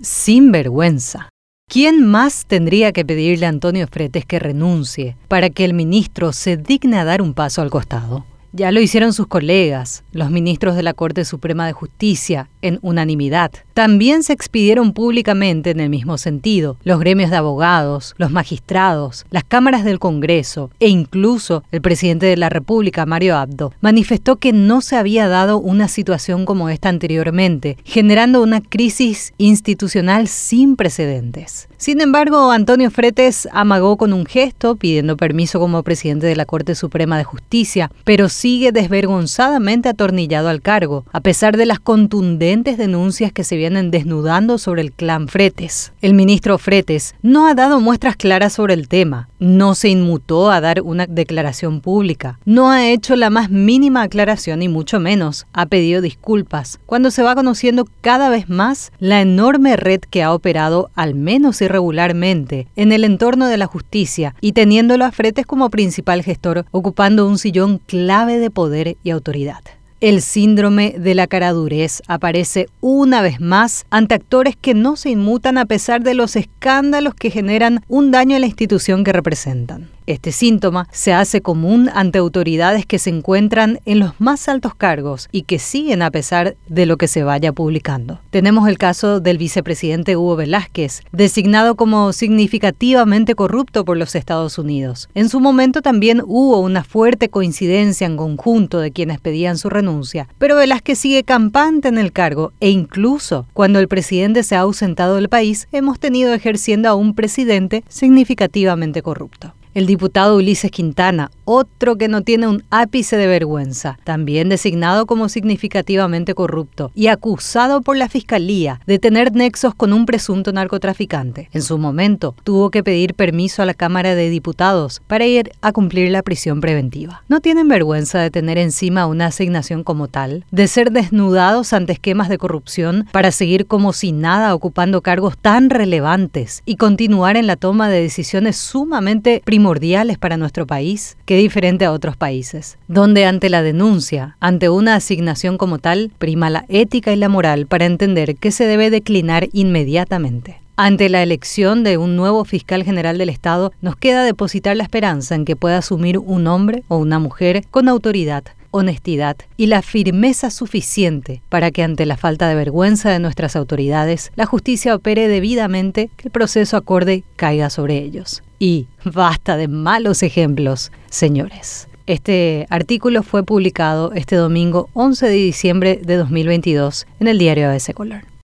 Sin vergüenza. ¿Quién más tendría que pedirle a Antonio Fretes que renuncie para que el ministro se digne a dar un paso al costado? Ya lo hicieron sus colegas, los ministros de la Corte Suprema de Justicia, en unanimidad. También se expidieron públicamente en el mismo sentido los gremios de abogados, los magistrados, las cámaras del Congreso e incluso el presidente de la República, Mario Abdo, manifestó que no se había dado una situación como esta anteriormente, generando una crisis institucional sin precedentes. Sin embargo, Antonio Fretes amagó con un gesto pidiendo permiso como presidente de la Corte Suprema de Justicia, pero sigue desvergonzadamente atornillado al cargo, a pesar de las contundentes denuncias que se vienen desnudando sobre el clan Fretes. El ministro Fretes no ha dado muestras claras sobre el tema, no se inmutó a dar una declaración pública, no ha hecho la más mínima aclaración y mucho menos ha pedido disculpas, cuando se va conociendo cada vez más la enorme red que ha operado, al menos irregularmente, en el entorno de la justicia y teniéndolo a Fretes como principal gestor, ocupando un sillón clave de poder y autoridad. El síndrome de la caradurez aparece una vez más ante actores que no se inmutan a pesar de los escándalos que generan un daño a la institución que representan. Este síntoma se hace común ante autoridades que se encuentran en los más altos cargos y que siguen a pesar de lo que se vaya publicando. Tenemos el caso del vicepresidente Hugo Velázquez, designado como significativamente corrupto por los Estados Unidos. En su momento también hubo una fuerte coincidencia en conjunto de quienes pedían su renuncia, pero Velázquez sigue campante en el cargo e incluso cuando el presidente se ha ausentado del país, hemos tenido ejerciendo a un presidente significativamente corrupto. El diputado Ulises Quintana, otro que no tiene un ápice de vergüenza, también designado como significativamente corrupto y acusado por la Fiscalía de tener nexos con un presunto narcotraficante. En su momento, tuvo que pedir permiso a la Cámara de Diputados para ir a cumplir la prisión preventiva. ¿No tienen vergüenza de tener encima una asignación como tal? ¿De ser desnudados ante esquemas de corrupción para seguir como si nada ocupando cargos tan relevantes y continuar en la toma de decisiones sumamente primordiales para nuestro país, diferente a otros países, donde ante la denuncia, ante una asignación como tal, prima la ética y la moral para entender que se debe declinar inmediatamente. Ante la elección de un nuevo fiscal general del Estado, nos queda depositar la esperanza en que pueda asumir un hombre o una mujer con autoridad, honestidad y la firmeza suficiente para que ante la falta de vergüenza de nuestras autoridades, la justicia opere debidamente, que el proceso acorde caiga sobre ellos. Y basta de malos ejemplos, señores. Este artículo fue publicado este domingo 11 de diciembre de 2022 en el diario ABC Color.